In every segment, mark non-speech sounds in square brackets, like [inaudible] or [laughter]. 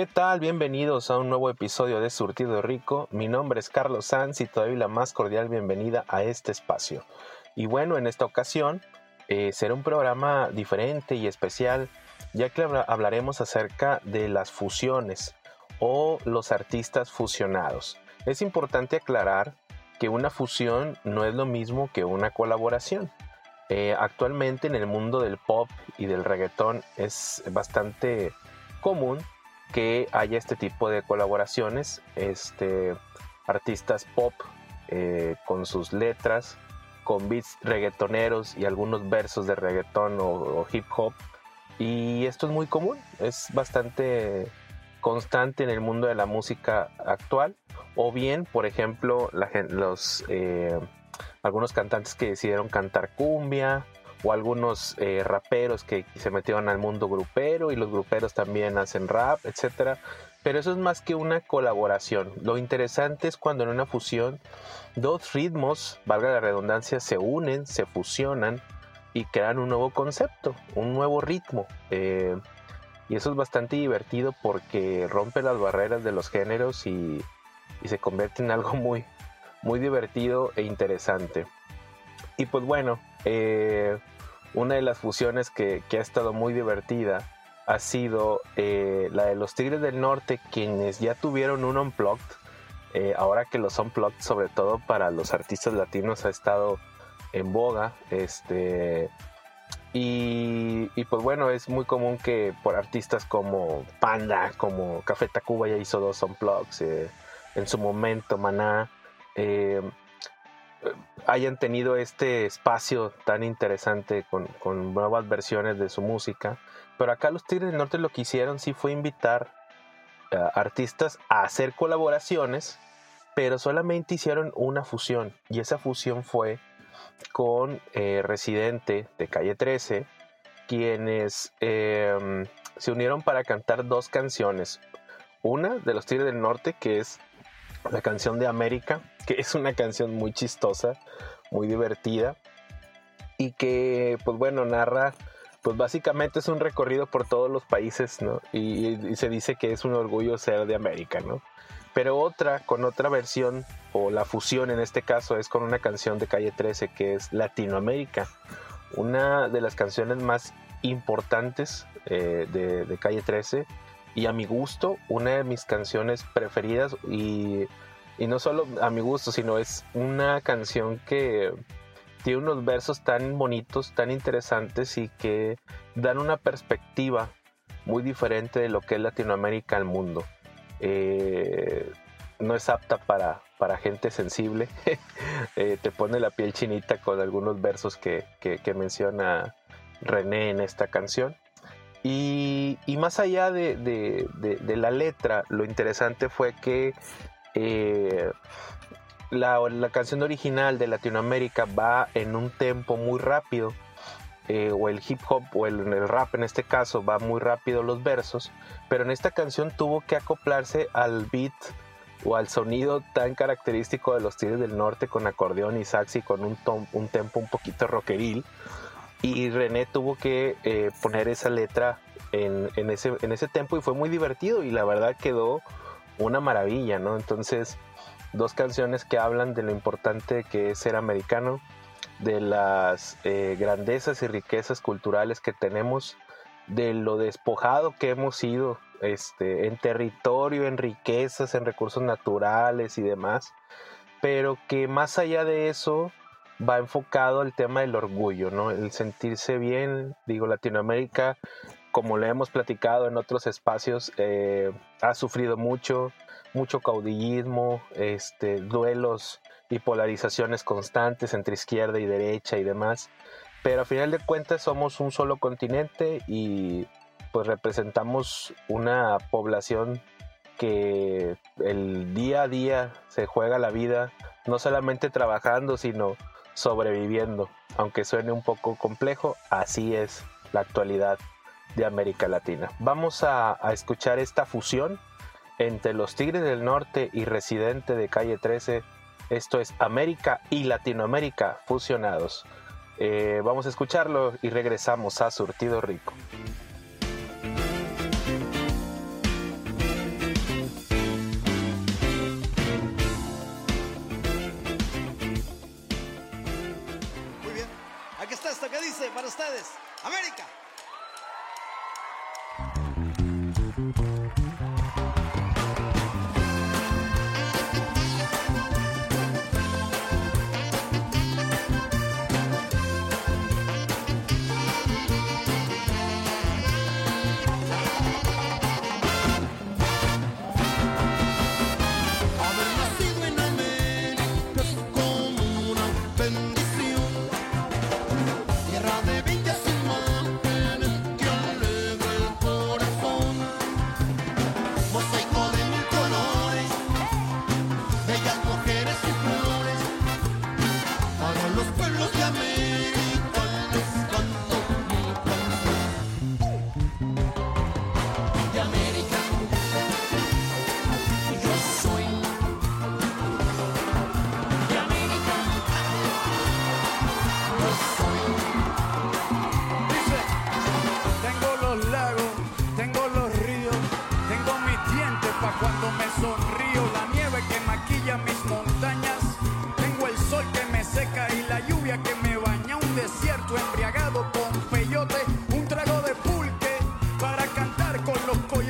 ¿Qué tal? Bienvenidos a un nuevo episodio de Surtido Rico. Mi nombre es Carlos Sanz y te doy la más cordial bienvenida a este espacio. Y bueno, en esta ocasión eh, será un programa diferente y especial, ya que hablaremos acerca de las fusiones o los artistas fusionados. Es importante aclarar que una fusión no es lo mismo que una colaboración. Eh, actualmente en el mundo del pop y del reggaetón es bastante común que haya este tipo de colaboraciones, este, artistas pop eh, con sus letras con beats reggaetoneros y algunos versos de reggaetón o, hip hop. Y esto es muy común, es bastante constante en el mundo de la música actual. O bien, por ejemplo, los, eh, algunos cantantes que decidieron cantar cumbia o algunos eh, raperos que se metieron al mundo grupero y los gruperos también hacen rap, etcétera. Pero eso es más que una colaboración. Lo interesante es cuando en una fusión dos ritmos, valga la redundancia, se unen, se fusionan y crean un nuevo concepto, un nuevo ritmo. Eh, y eso es bastante divertido porque rompe las barreras de los géneros y, se convierte en algo muy, muy divertido e interesante. Y pues bueno, eh, una de las fusiones que, que ha estado muy divertida ha sido eh, la de los Tigres del Norte, quienes ya tuvieron un Unplugged. Eh, ahora que los Unplugged, sobre todo para los artistas latinos, ha estado en boga. Este, y, pues bueno, es muy común que por artistas como Panda, como Café Tacuba ya hizo dos Unplugs, en su momento Maná, hayan tenido este espacio tan interesante con, nuevas versiones de su música. Pero acá los Tigres del Norte lo que hicieron sí fue invitar eh, artistas a hacer colaboraciones, pero solamente hicieron una fusión. Y esa fusión fue con eh, Residente de Calle 13, quienes em, se unieron para cantar dos canciones. Una de los Tigres del Norte, que es la canción de América, que es una canción muy chistosa, muy divertida, y que, pues bueno, narra pues básicamente es un recorrido por todos los países, ¿no? Y, se dice que es un orgullo ser de América, ¿no? Pero otra, con otra versión, o la fusión en este caso, es con una canción de Calle 13 que es Latinoamérica. Una de las canciones más importantes eh, de, Calle 13 y a mi gusto, una de mis canciones preferidas y, y no solo a mi gusto, sino es una canción que tiene unos versos tan bonitos, tan interesantes y que dan una perspectiva muy diferente de lo que es Latinoamérica al mundo. Eh, no es apta para, para gente sensible. [laughs] Eh, te pone la piel chinita con algunos versos que, menciona René en esta canción. Y, más allá de, la letra, lo interesante fue que eh, la, canción original de Latinoamérica va en un tempo muy rápido, eh, o el hip hop o el, rap en este caso va muy rápido los versos, pero en esta canción tuvo que acoplarse al beat o al sonido tan característico de los Tigres del Norte con acordeón y saxi con un, un tempo un poquito rockeril y René tuvo que eh, poner esa letra en, en, ese, en ese tempo y fue muy divertido y la verdad quedó una maravilla, ¿no? Entonces dos canciones que hablan de lo importante que es ser americano, de las eh, grandezas y riquezas culturales que tenemos, de lo despojado que hemos sido este, en territorio, en riquezas, en recursos naturales y demás, pero que más allá de eso va enfocado al tema del orgullo, ¿no? El sentirse bien, digo, Latinoamérica, como le hemos platicado en otros espacios, eh, ha sufrido mucho, mucho caudillismo, este, duelos y polarizaciones constantes entre izquierda y derecha y demás. Pero a final de cuentas somos un solo continente y pues representamos una población que el día a día se juega la vida, no solamente trabajando, sino sobreviviendo. Aunque suene un poco complejo, así es la actualidad de América Latina. Vamos a, escuchar esta fusión entre los Tigres del Norte y Residente de Calle 13. Esto es América y Latinoamérica fusionados. Eh, vamos a escucharlo y regresamos a Surtido Rico. Esto que dice para ustedes, América.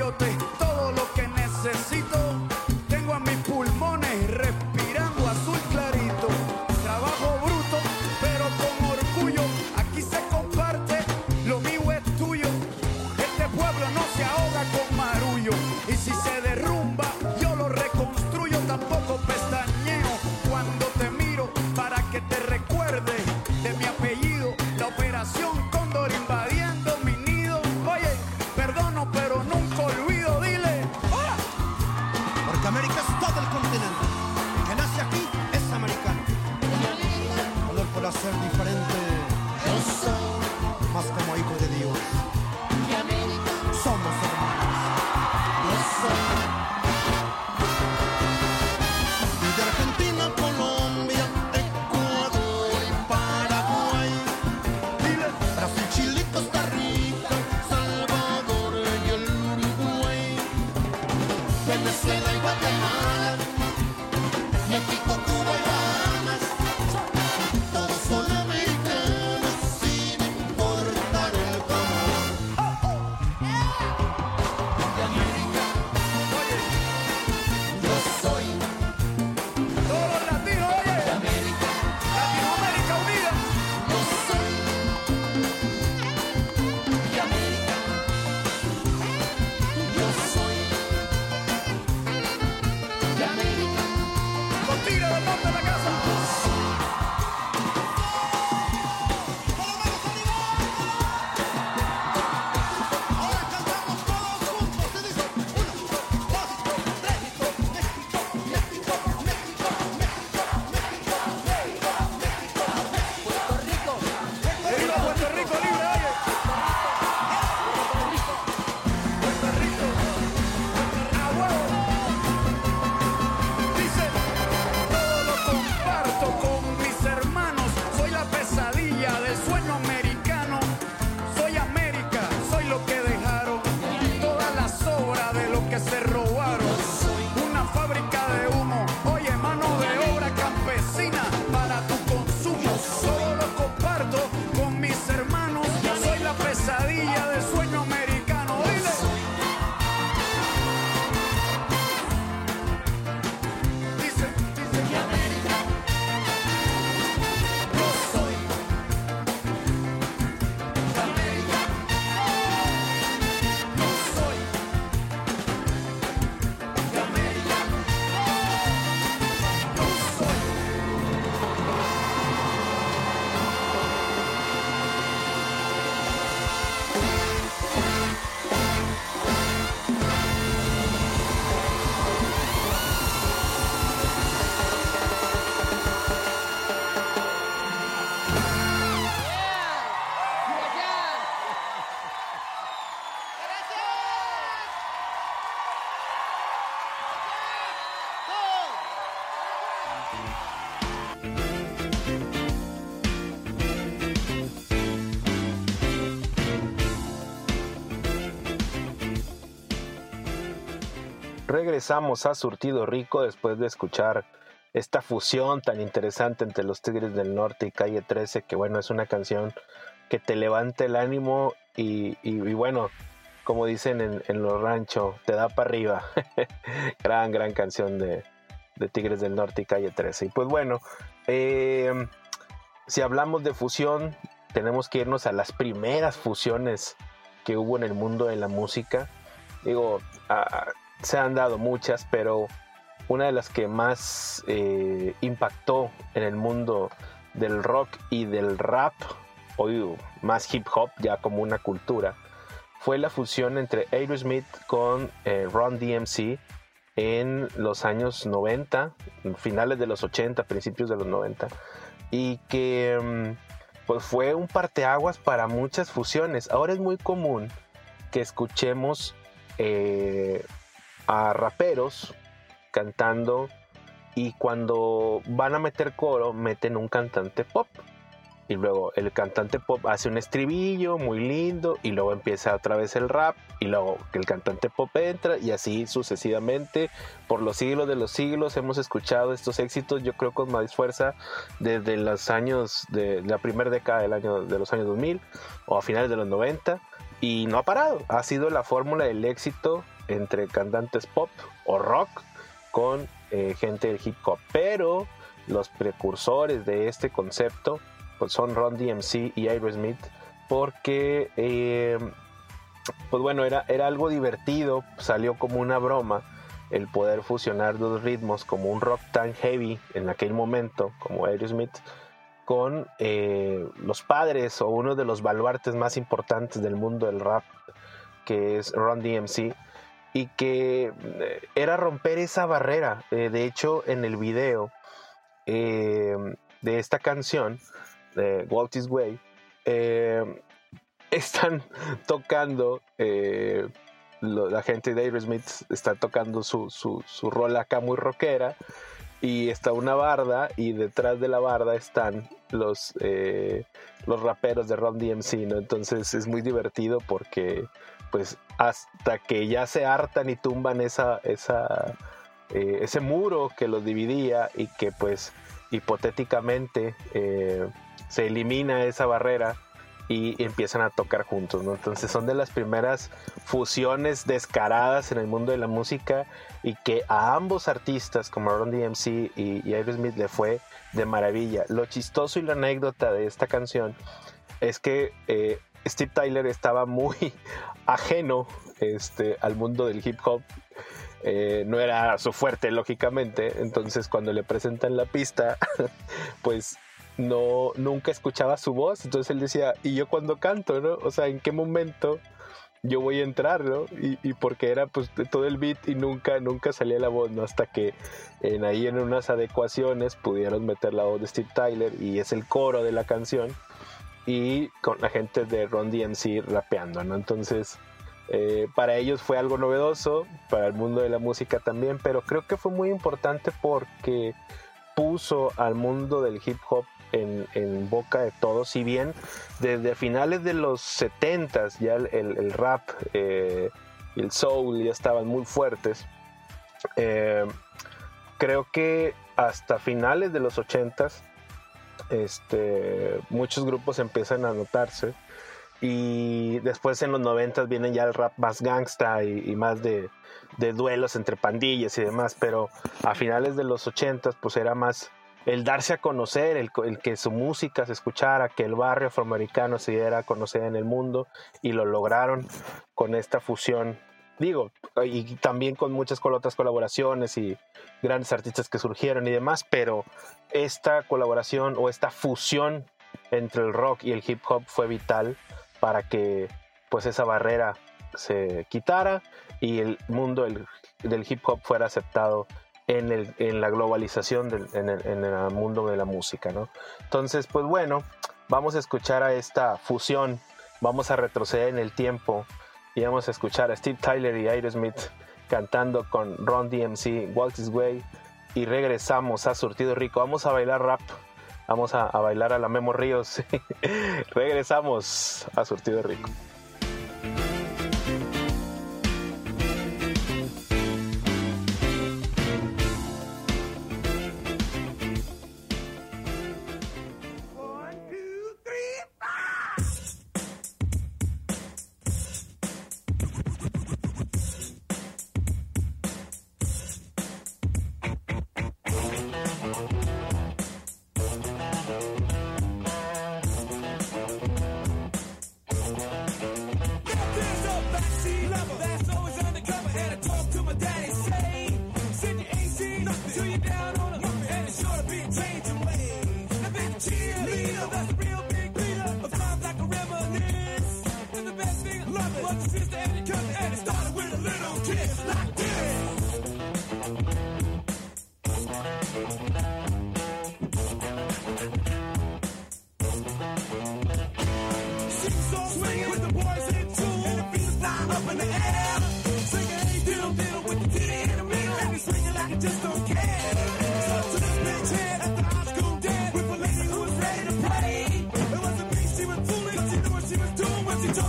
coyote todo lo que necesito. Regresamos a Surtido Rico después de escuchar esta fusión tan interesante entre los Tigres del Norte y Calle 13, que bueno, es una canción que te levanta el ánimo y, bueno, como dicen en, los ranchos, te da para arriba. [laughs] gran, gran canción de, Tigres del Norte y Calle 13. Y pues bueno, em, si hablamos de fusión, tenemos que irnos a las primeras fusiones que hubo en el mundo de la música. Digo, se han dado muchas, pero una de las que más eh, impactó en el mundo del rock y del rap, hoy más hip hop ya como una cultura, fue la fusión entre Aerosmith con eh, Ron DMC en los años 90, finales de los 80, principios de los 90, y que mm, pues fue un parteaguas para muchas fusiones. Ahora es muy común que escuchemos eh, a raperos cantando y cuando van a meter coro meten un cantante pop. Y luego el cantante pop hace un estribillo muy lindo y luego empieza otra vez el rap y luego que el cantante pop entra y así sucesivamente. Por los siglos de los siglos hemos escuchado estos éxitos yo creo con más fuerza desde los años de la primera década del año de los años 2000 o a finales de los 90 y no ha parado. Ha sido la fórmula del éxito entre cantantes pop o rock con eh, gente del hip hop. Pero los precursores de este concepto pues son Ron DMC y Aerosmith porque eh, pues bueno era, era algo divertido salió como una broma el poder fusionar dos ritmos como un rock tan heavy en aquel momento como Aerosmith con eh, los padres o uno de los baluartes más importantes del mundo del rap que es Ron DMC y que eh, era romper esa barrera de hecho en el video de esta canción de Walt Way, eh, [laughs] están tocando, eh, la gente de Aerosmith está tocando su, su, su acá muy rockera y está una barda y detrás de la barda están los, eh, los raperos de Ron DMC. Entonces es muy divertido porque pues hasta que ya se hartan y tumban esa, esa, ese muro que los dividía y que pues hipotéticamente se elimina esa barrera y empiezan a tocar juntos. Entonces son de las primeras fusiones descaradas en el mundo de la música y que a ambos artistas como Ron DMC y, y Aerosmith le fue de maravilla. Lo chistoso y la anécdota de esta canción es que eh, Steve Tyler estaba muy [laughs] ajeno este, al mundo del hip hop. Eh, no era su fuerte, lógicamente. Entonces, cuando le presentan la pista, [laughs] pues no, nunca escuchaba su voz, entonces él decía, ¿y yo cuando canto, no? O sea, ¿en qué momento yo voy a entrar, no? Y, porque era pues todo el beat y nunca, nunca salía la voz, ¿no? Hasta que en ahí en unas adecuaciones pudieron meter la voz de Steve Tyler y es el coro de la canción y con la gente de Ron DMC rapeando, ¿no? Entonces... Eh, para ellos fue algo novedoso, para el mundo de la música también, pero creo que fue muy importante porque puso al mundo del hip hop en, boca de todos. Si bien desde finales de los 70 ya el, rap eh, y el soul ya estaban muy fuertes, eh, creo que hasta finales de los 80 este, muchos grupos empiezan a notarse. Y después en los 90 vienen ya el rap más gangsta y, más de, de, duelos entre pandillas y demás. Pero a finales de los 80 pues era más el darse a conocer, el, que su música se escuchara, que el barrio afroamericano se diera a conocer en el mundo y lo lograron con esta fusión. Digo, y también con muchas otras colaboraciones y grandes artistas que surgieron y demás, pero esta colaboración o esta fusión entre el rock y el hip hop fue vital para que pues esa barrera se quitara y el mundo del, hip hop fuera aceptado en, la globalización del, en, el, mundo de la música, ¿no? Entonces, pues bueno, vamos a escuchar a esta fusión, vamos a retroceder en el tiempo y vamos a escuchar a Steve Tyler y Aerosmith cantando con Ron DMC, Walt's Way y regresamos a Surtido Rico, vamos a bailar rap. Vamos a, a bailar a la Memo Ríos. [laughs] regresamos a Surtido Rico.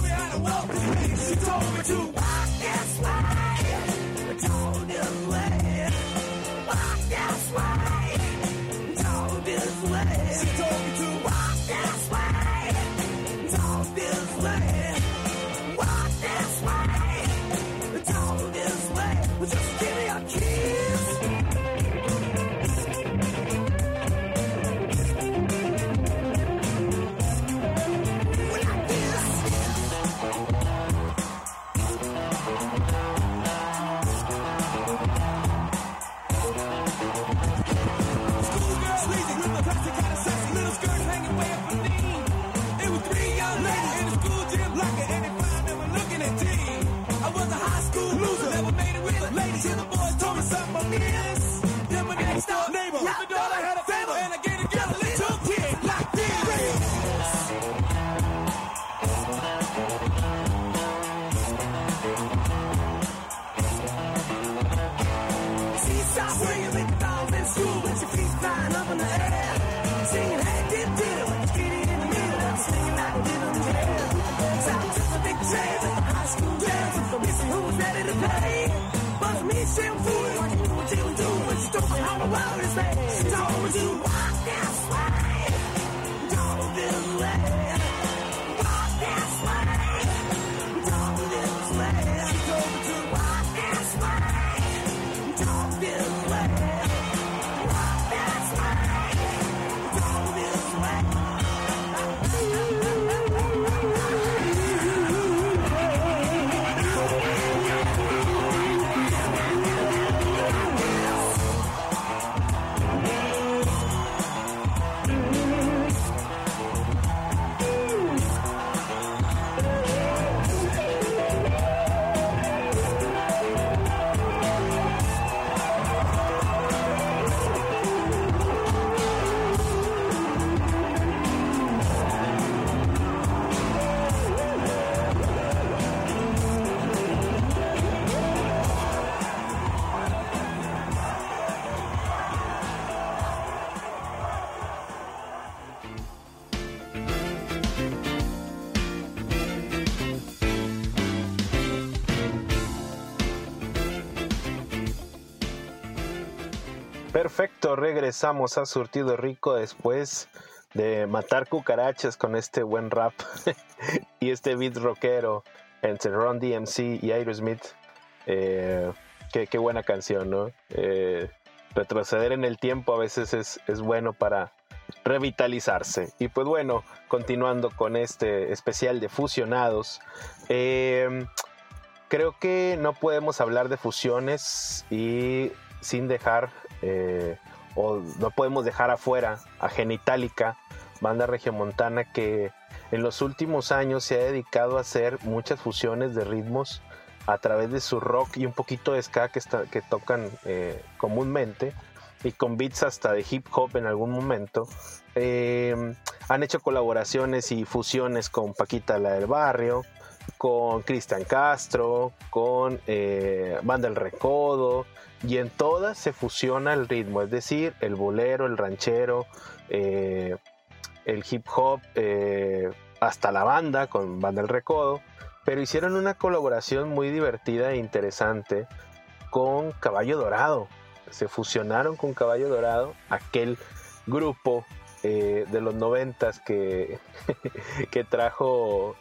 told me how to walk. She told me to walk this way. ain't shampoo. What you do, what you do, how the world is made. It's all what you walk that's. Regresamos a Surtido Rico después de matar cucarachas con este buen rap [laughs] y este beat rockero entre Ron DMC y Aerosmith. Eh, qué, buena canción, ¿no? Eh, retroceder en el tiempo a veces es, es bueno para revitalizarse. Y pues bueno, continuando con este especial de fusionados, eh, creo que no podemos hablar de fusiones y sin dejar eh, o no podemos dejar afuera a Genitalica, banda regiomontana que en los últimos años se ha dedicado a hacer muchas fusiones de ritmos a través de su rock y un poquito de ska que, tocan eh, comúnmente y con beats hasta de hip hop en algún momento. Eh, han hecho colaboraciones y fusiones con Paquita la del Barrio, con Cristian Castro, con Banda El Recodo, y en todas se fusiona el ritmo, es decir, el bolero, el ranchero, eh, el hip hop, eh, hasta la banda con Banda El Recodo, pero hicieron una colaboración muy divertida e interesante con Caballo Dorado. Se fusionaron con Caballo Dorado, aquel grupo eh, de los noventas que, [laughs] que trajo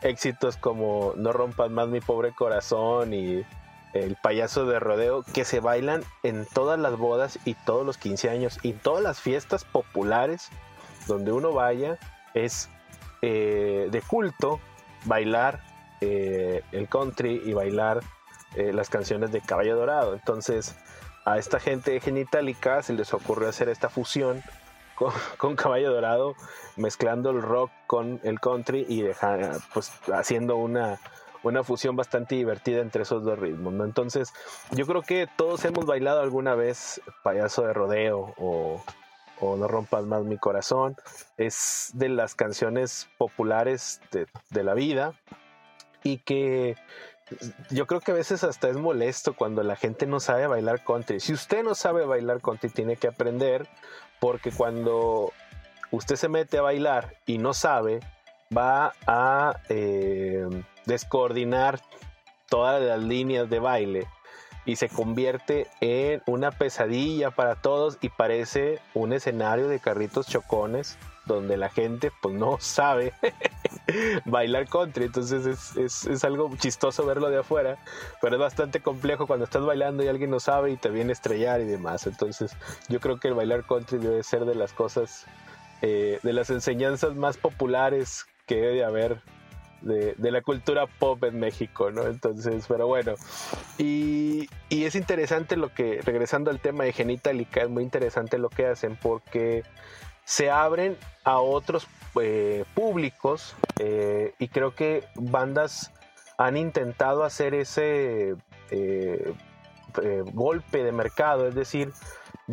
éxitos como No rompas más mi pobre corazón y el payaso de rodeo que se bailan en todas las bodas y todos los 15 años y todas las fiestas populares donde uno vaya es eh, de culto bailar eh, el country y bailar eh, las canciones de Caballo Dorado. Entonces a esta gente de Genitalica se les ocurrió hacer esta fusión con, [laughs] Caballo Dorado, mezclando el rock con el country y pues, haciendo una, una fusión bastante divertida entre esos dos ritmos, ¿no? Entonces, yo creo que todos hemos bailado alguna vez payaso de rodeo o, No rompas más mi corazón. Es de las canciones populares de, de la vida y que yo creo que a veces hasta es molesto cuando la gente no sabe bailar country. Si usted no sabe bailar country, tiene que aprender, porque cuando usted se mete a bailar y no sabe, va a eh, descoordinar todas las líneas de baile y se convierte en una pesadilla para todos y parece un escenario de carritos chocones donde la gente pues no sabe [laughs] bailar country, entonces es, es, algo chistoso verlo de afuera, pero es bastante complejo cuando estás bailando y alguien no sabe y te viene a estrellar y demás, entonces yo creo que el bailar country debe ser de las cosas, eh, de las enseñanzas más populares que debe haber de, la cultura pop en México, ¿no? Entonces, pero bueno. Y, y, es interesante lo que, regresando al tema de Genitalica, es muy interesante lo que hacen porque se abren a otros eh, públicos eh, y creo que bandas han intentado hacer ese eh, golpe de mercado, es decir,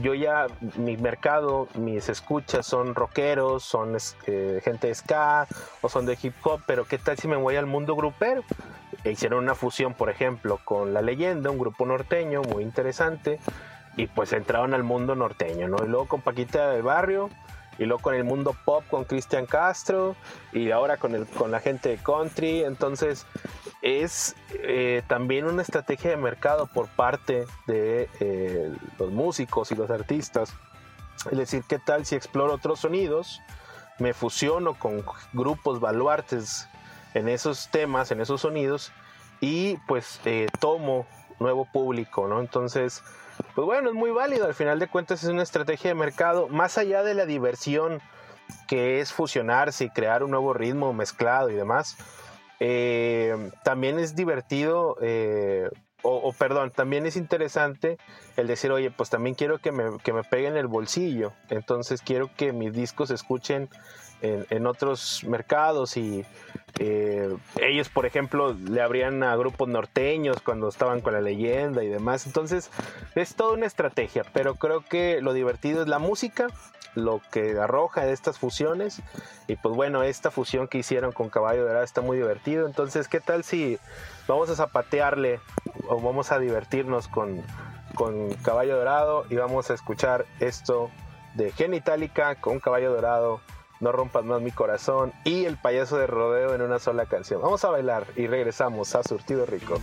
yo ya, mi mercado, mis escuchas son rockeros, son gente de ska o son de hip hop, pero ¿qué tal si me voy al mundo grupero? E hicieron una fusión, por ejemplo, con La Leyenda, un grupo norteño muy interesante, y pues entraron al mundo norteño, ¿no? Y luego con Paquita del Barrio, y luego con el mundo pop con Cristian Castro y ahora con, el, con la gente de country. Entonces es eh, también una estrategia de mercado por parte de eh, los músicos y los artistas. Es decir, ¿qué tal si exploro otros sonidos? Me fusiono con grupos baluartes en esos temas, en esos sonidos y pues eh, tomo nuevo público, ¿no? Entonces pues bueno, es muy válido. Al final de cuentas es una estrategia de mercado. Más allá de la diversión que es fusionarse y crear un nuevo ritmo mezclado y demás, eh, también es divertido, eh, o, perdón, también es interesante el decir, oye, pues también quiero que me, que me peguen el bolsillo. Entonces quiero que mis discos se escuchen en, otros mercados y eh, ellos, por ejemplo, le abrían a grupos norteños cuando estaban con la leyenda y demás. Entonces, es toda una estrategia, pero creo que lo divertido es la música, lo que arroja de estas fusiones. Y pues bueno, esta fusión que hicieron con Caballo Dorado está muy divertido. Entonces, ¿qué tal si vamos a zapatearle o vamos a divertirnos con, con Caballo Dorado y vamos a escuchar esto de Genitalica con Caballo Dorado? No rompas más mi corazón y el payaso de rodeo en una sola canción. Vamos a bailar y regresamos a Surtido Rico.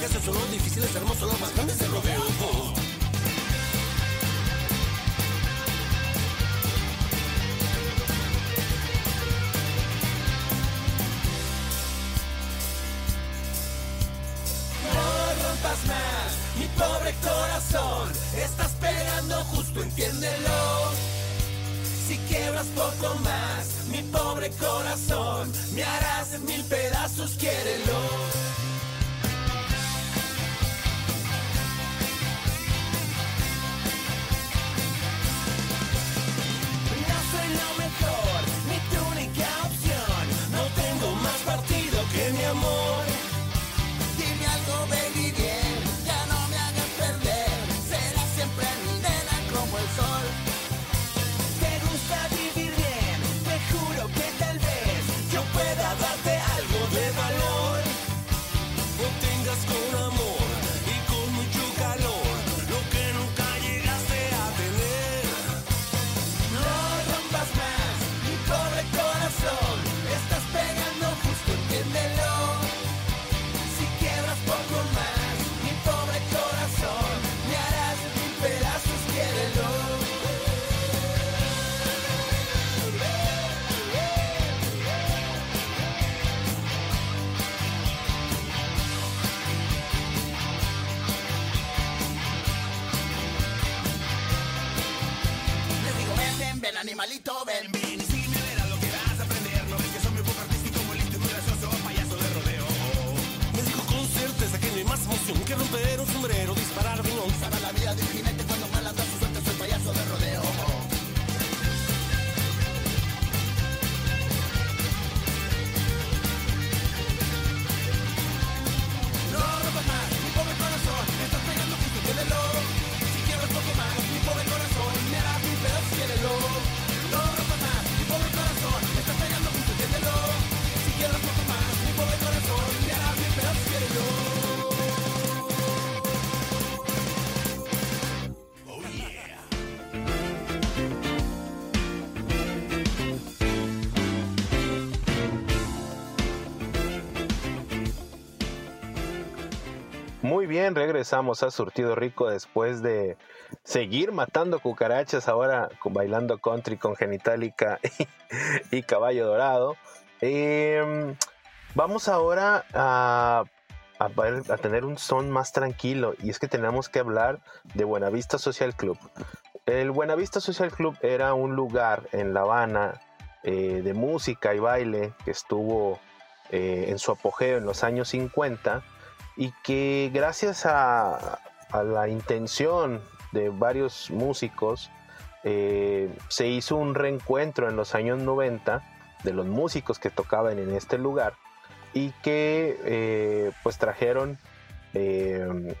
Yo Muy bien, regresamos a Surtido Rico después de seguir matando cucarachas, ahora bailando country con Genitalica y, Caballo Dorado. Em, vamos ahora a, a a tener un son más tranquilo y es que tenemos que hablar de Buenavista Social Club. El Buenavista Social Club era un lugar en La Habana eh, de música y baile que estuvo eh, en su apogeo en los años 50 y que gracias a, la intención de varios músicos eh, se hizo un reencuentro en los años 90 de los músicos que tocaban en este lugar y que eh, pues trajeron eh,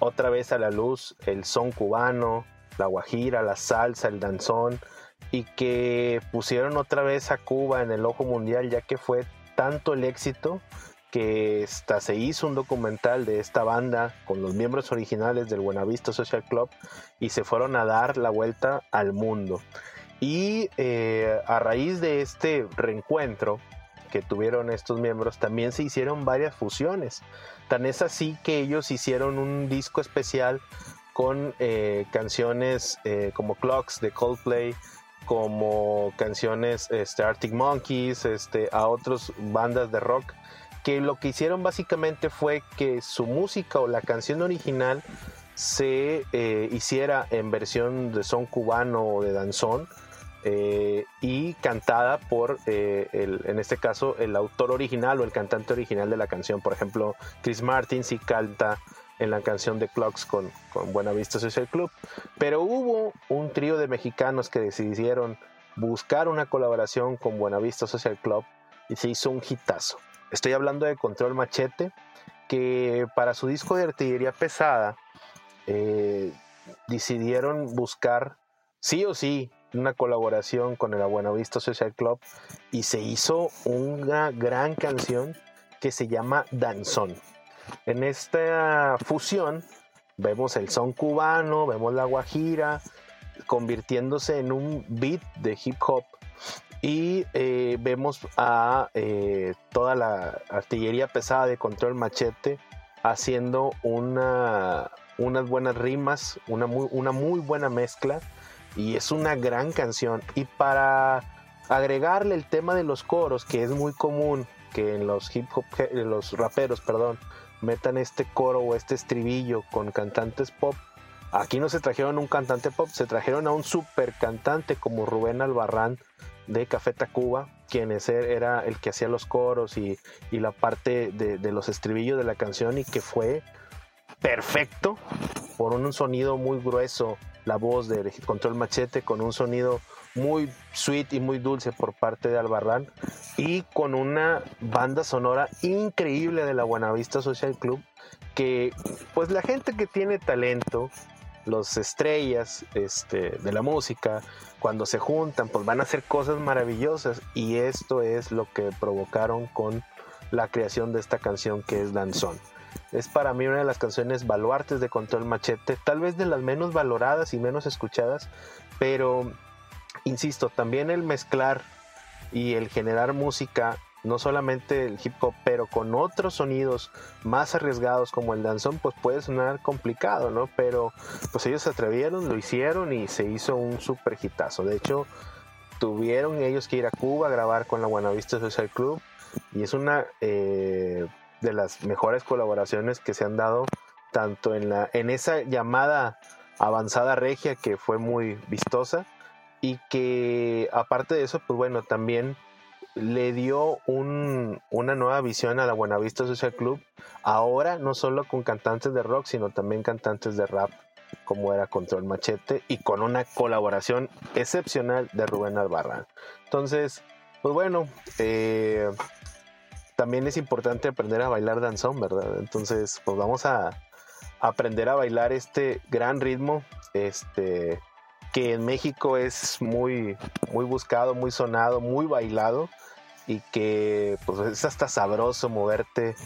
otra vez a la luz el son cubano, la guajira, la salsa, el danzón y que pusieron otra vez a Cuba en el ojo mundial ya que fue tanto el éxito que hasta se hizo un documental de esta banda con los miembros originales del Buenavista Social Club y se fueron a dar la vuelta al mundo. Y eh, a raíz de este reencuentro que tuvieron estos miembros, también se hicieron varias fusiones. Tan es así que ellos hicieron un disco especial con eh, canciones eh, como Clocks de Coldplay, como canciones este, Arctic Monkeys, este, a otras bandas de rock que lo que hicieron básicamente fue que su música o la canción original se eh, hiciera en versión de son cubano o de danzón eh, y cantada por, eh, el, en este caso, el autor original o el cantante original de la canción. Por ejemplo, Chris Martin sí canta en la canción de Clocks con, con Buenavista Social Club. Pero hubo un trío de mexicanos que decidieron buscar una colaboración con Buenavista Social Club y se hizo un hitazo. Estoy hablando de Control Machete, que para su disco de artillería pesada eh, decidieron buscar sí o sí una colaboración con el Buenavista Social Club y se hizo una gran canción que se llama Danzón. En esta fusión vemos el son cubano, vemos la guajira, convirtiéndose en un beat de hip hop y eh, vemos a eh, toda la artillería pesada de control machete haciendo una, unas buenas rimas, una muy, buena mezcla y es una gran canción. Y para agregarle el tema de los coros, que es muy común que en los hip hop, en los raperos, perdón, metan este coro o este estribillo con cantantes pop. Aquí no se trajeron un cantante pop, se trajeron a un super cantante como Rubén Albarrán de Café Tacuba, quien es- era el que hacía los coros y, y la parte de, de los estribillos de la canción y que fue perfecto por un sonido muy grueso, la voz de Control Machete con un sonido muy sweet y muy dulce por parte de Albarrán y con una banda sonora increíble de la Buenavista Social Club que pues la gente que tiene talento los estrellas este, de la música cuando se juntan pues van a hacer cosas maravillosas y esto es lo que provocaron con la creación de esta canción que es Danzón es para mí una de las canciones baluartes de Control Machete, tal vez de las menos valoradas y menos escuchadas, pero insisto, también el mezclar y el generar música, no solamente el hip hop, pero con otros sonidos más arriesgados como el danzón, pues puede sonar complicado, ¿no? Pero pues ellos se atrevieron, lo hicieron y se hizo un super hitazo. De hecho, tuvieron ellos que ir a Cuba a grabar con la Buenavista Social Club y es una eh, de las mejores colaboraciones que se han dado tanto en, la, en esa llamada avanzada regia que fue muy vistosa y que aparte de eso, pues bueno, también le dio un, una nueva visión a la Buenavista Social Club, ahora no solo con cantantes de rock, sino también cantantes de rap, como era Control Machete, y con una colaboración excepcional de Rubén Albarrán. Entonces, pues bueno, eh, también es importante aprender a bailar danzón, ¿verdad? Entonces, pues vamos a aprender a bailar este gran ritmo, este que en México es muy, muy buscado, muy sonado, muy bailado y que pues, es hasta sabroso moverte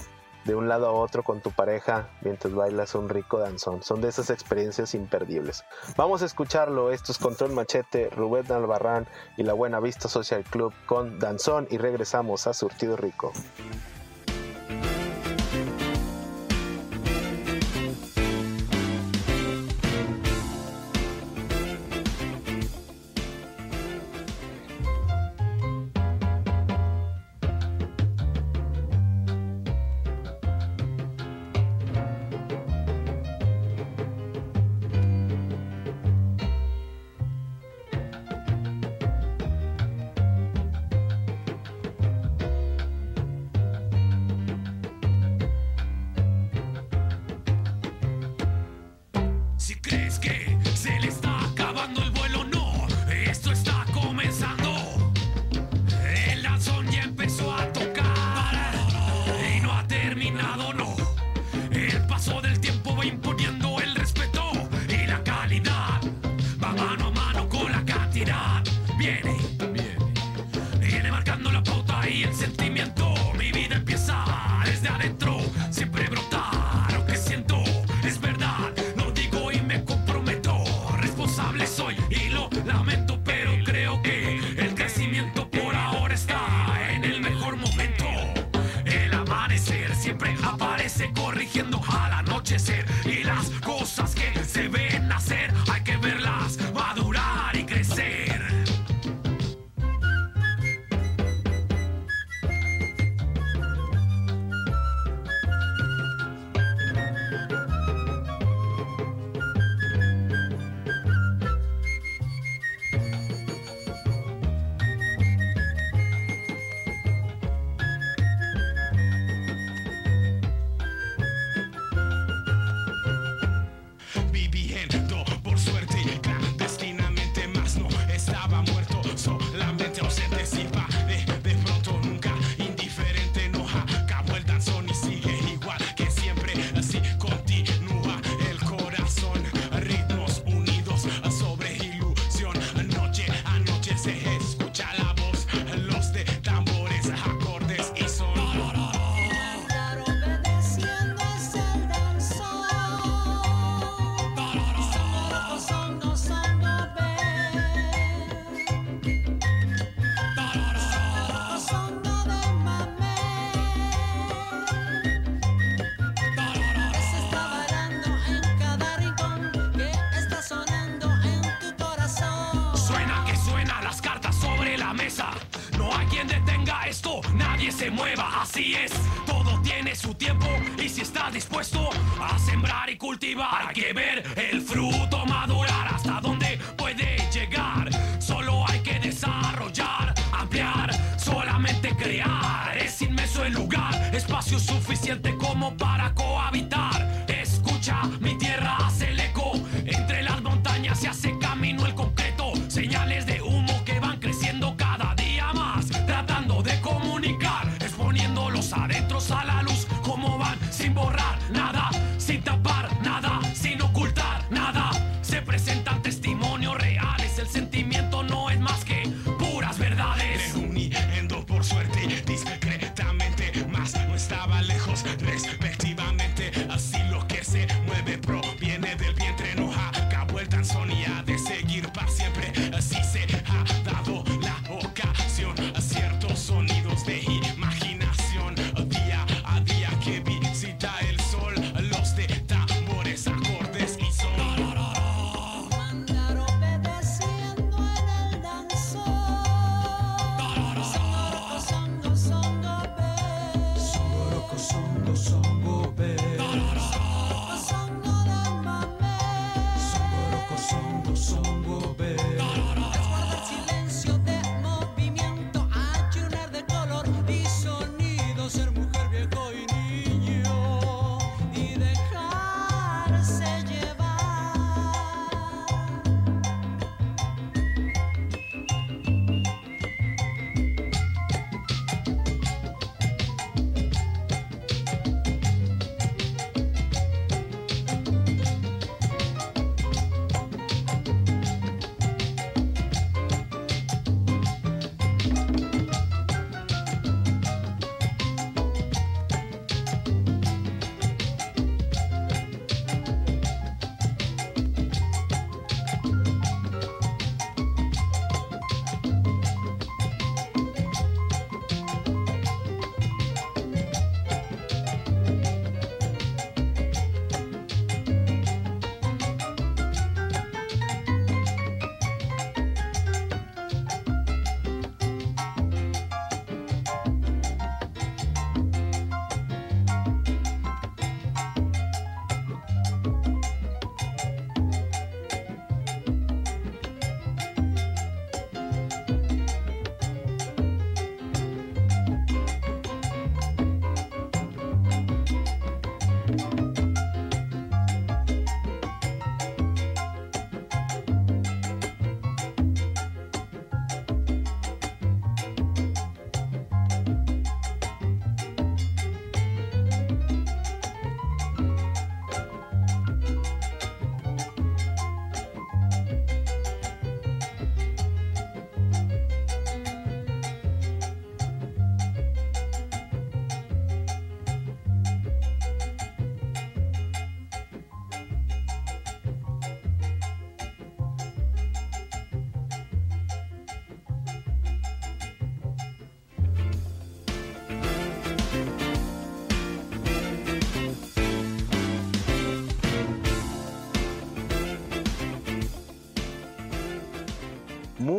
de un lado a otro con tu pareja mientras bailas un rico danzón. Son de esas experiencias imperdibles. Vamos a escucharlo. Esto es Control Machete, Rubén Albarrán y la Buena Vista Social Club con danzón y regresamos a Surtido Rico. Gläschen.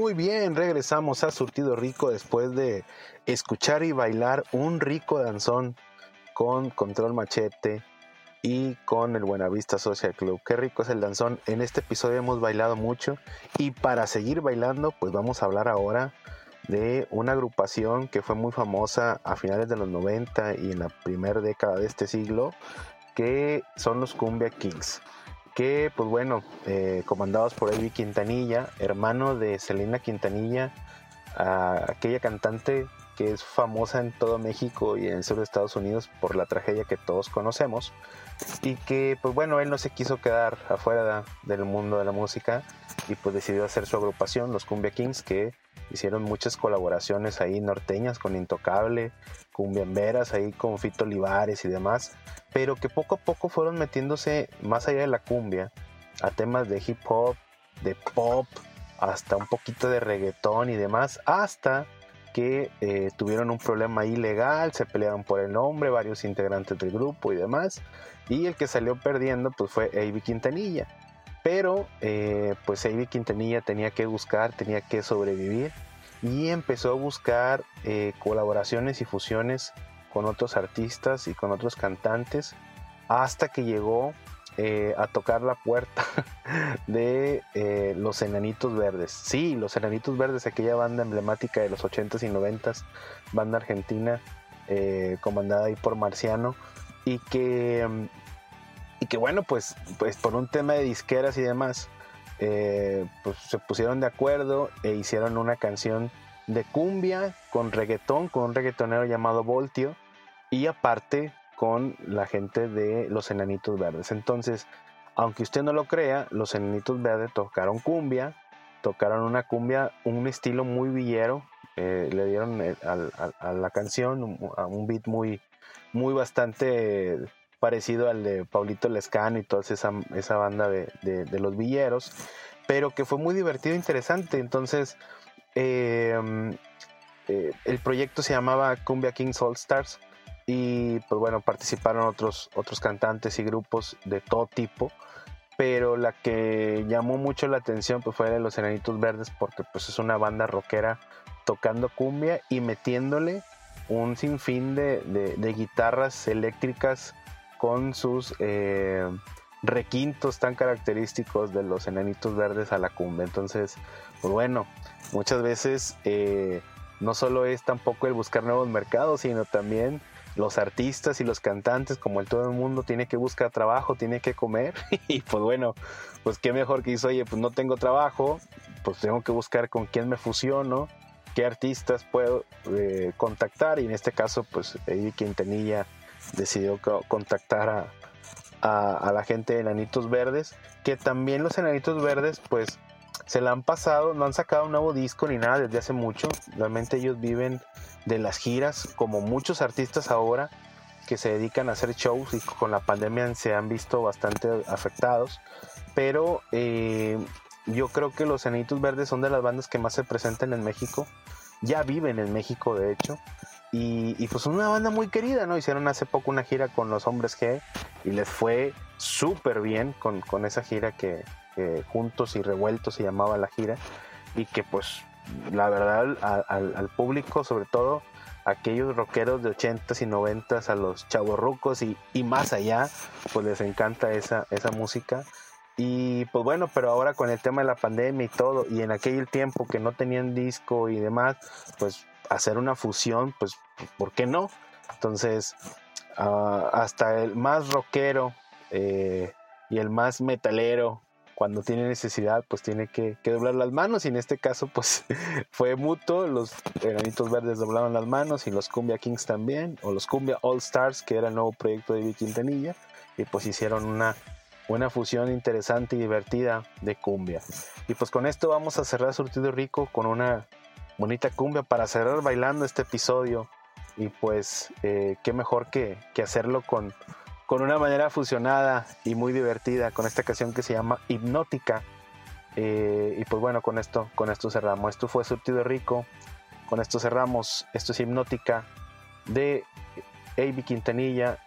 Muy bien, regresamos a Surtido Rico después de escuchar y bailar un rico danzón con Control Machete y con el Buenavista Social Club. Qué rico es el danzón. En este episodio hemos bailado mucho y para seguir bailando, pues vamos a hablar ahora de una agrupación que fue muy famosa a finales de los 90 y en la primera década de este siglo, que son los Cumbia Kings que pues bueno, eh, comandados por Eddie Quintanilla, hermano de Selena Quintanilla, aquella cantante que es famosa en todo México y en el sur de Estados Unidos por la tragedia que todos conocemos y que pues bueno, él no se quiso quedar afuera del mundo de la música y pues decidió hacer su agrupación, los Cumbia Kings, que hicieron muchas colaboraciones ahí norteñas con Intocable, cumbiamberas ahí con Fito Olivares y demás, pero que poco a poco fueron metiéndose más allá de la cumbia a temas de hip hop, de pop, hasta un poquito de reggaetón y demás, hasta que eh, tuvieron un problema ilegal, se pelearon por el nombre, varios integrantes del grupo y demás, y el que salió perdiendo pues fue Avi Quintanilla. Pero eh, pues Avi Quintanilla tenía que buscar, tenía que sobrevivir y empezó a buscar eh, colaboraciones y fusiones con otros artistas y con otros cantantes hasta que llegó eh, a tocar la puerta [laughs] de eh, los Enanitos Verdes. Sí, los Enanitos Verdes, aquella banda emblemática de los 80s y 90s, banda argentina comandada ahí por Marciano y que y que bueno pues pues por un tema de disqueras y demás eh, pues se pusieron de acuerdo e hicieron una canción de cumbia con reggaetón, con un reggaetonero llamado Voltio y aparte con la gente de los Enanitos Verdes. Entonces, aunque usted no lo crea, los Enanitos Verdes tocaron cumbia, tocaron una cumbia, un estilo muy villero, eh, le dieron eh, a, la canción a un beat muy, muy bastante parecido al de Paulito Lescano y toda esa, esa banda de, los villeros, pero que fue muy divertido e interesante. Entonces, em, eh, el proyecto se llamaba Cumbia Kings All Stars y pues bueno, participaron otros, otros cantantes y grupos de todo tipo, pero la que llamó mucho la atención pues fue de los Enanitos Verdes porque pues es una banda rockera tocando cumbia y metiéndole un sinfín de, de guitarras eléctricas con sus eh, requintos tan característicos de los enanitos verdes a la cumbre. Entonces, pues bueno, muchas veces eh, no solo es tampoco el buscar nuevos mercados, sino también los artistas y los cantantes, como el todo el mundo, tiene que buscar trabajo, tiene que comer. [laughs] y pues bueno, pues qué mejor que dice, oye, pues no tengo trabajo, pues tengo que buscar con quién me fusiono, qué artistas puedo eh, contactar. Y en este caso, pues Eddie Quintanilla decidió contactar a, la gente de Enanitos Verdes, que también los Enanitos Verdes pues se la han pasado, no han sacado un nuevo disco ni nada desde hace mucho, realmente ellos viven de las giras, como muchos artistas ahora que se dedican a hacer shows y con la pandemia se han visto bastante afectados, pero eh, yo creo que los Enanitos Verdes son de las bandas que más se presentan en México, ya viven en México de hecho, y, y, pues una banda muy querida, ¿no? Hicieron hace poco una gira con los hombres G y les fue súper bien con, con, esa gira que, juntos y revueltos se llamaba la gira y que pues la verdad al, público, sobre todo aquellos rockeros de 80s y 90s, a los chavos rucos y, y, más allá, pues les encanta esa, esa música. Y pues bueno, pero ahora con el tema de la pandemia y todo, y en aquel tiempo que no tenían disco y demás, pues hacer una fusión, pues, ¿por qué no? Entonces, ah, hasta el más rockero eh, y el más metalero, cuando tiene necesidad, pues tiene que, doblar las manos. Y en este caso, [laughs] pues fue mutuo. Los granitos verdes doblaron las manos y los Cumbia Kings también, o los Cumbia All Stars, que era el nuevo proyecto de Vicky Quintanilla, y pues hicieron una una fusión interesante y divertida de cumbia. Y pues con esto vamos a cerrar Surtido Rico con una bonita cumbia para cerrar bailando este episodio. Y pues, eh, qué mejor que, hacerlo con, con una manera fusionada y muy divertida con esta canción que se llama Hipnótica. Eh, y pues bueno, con esto, con esto cerramos. Esto fue Surtido Rico. Con esto cerramos. Esto es Hipnótica de A.B. Quintanilla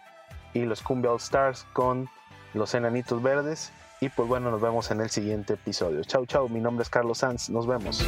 y los Cumbia All Stars con los Enanitos Verdes. Y pues bueno, nos vemos en el siguiente episodio. Chau, chau. Mi nombre es Carlos Sanz. Nos vemos.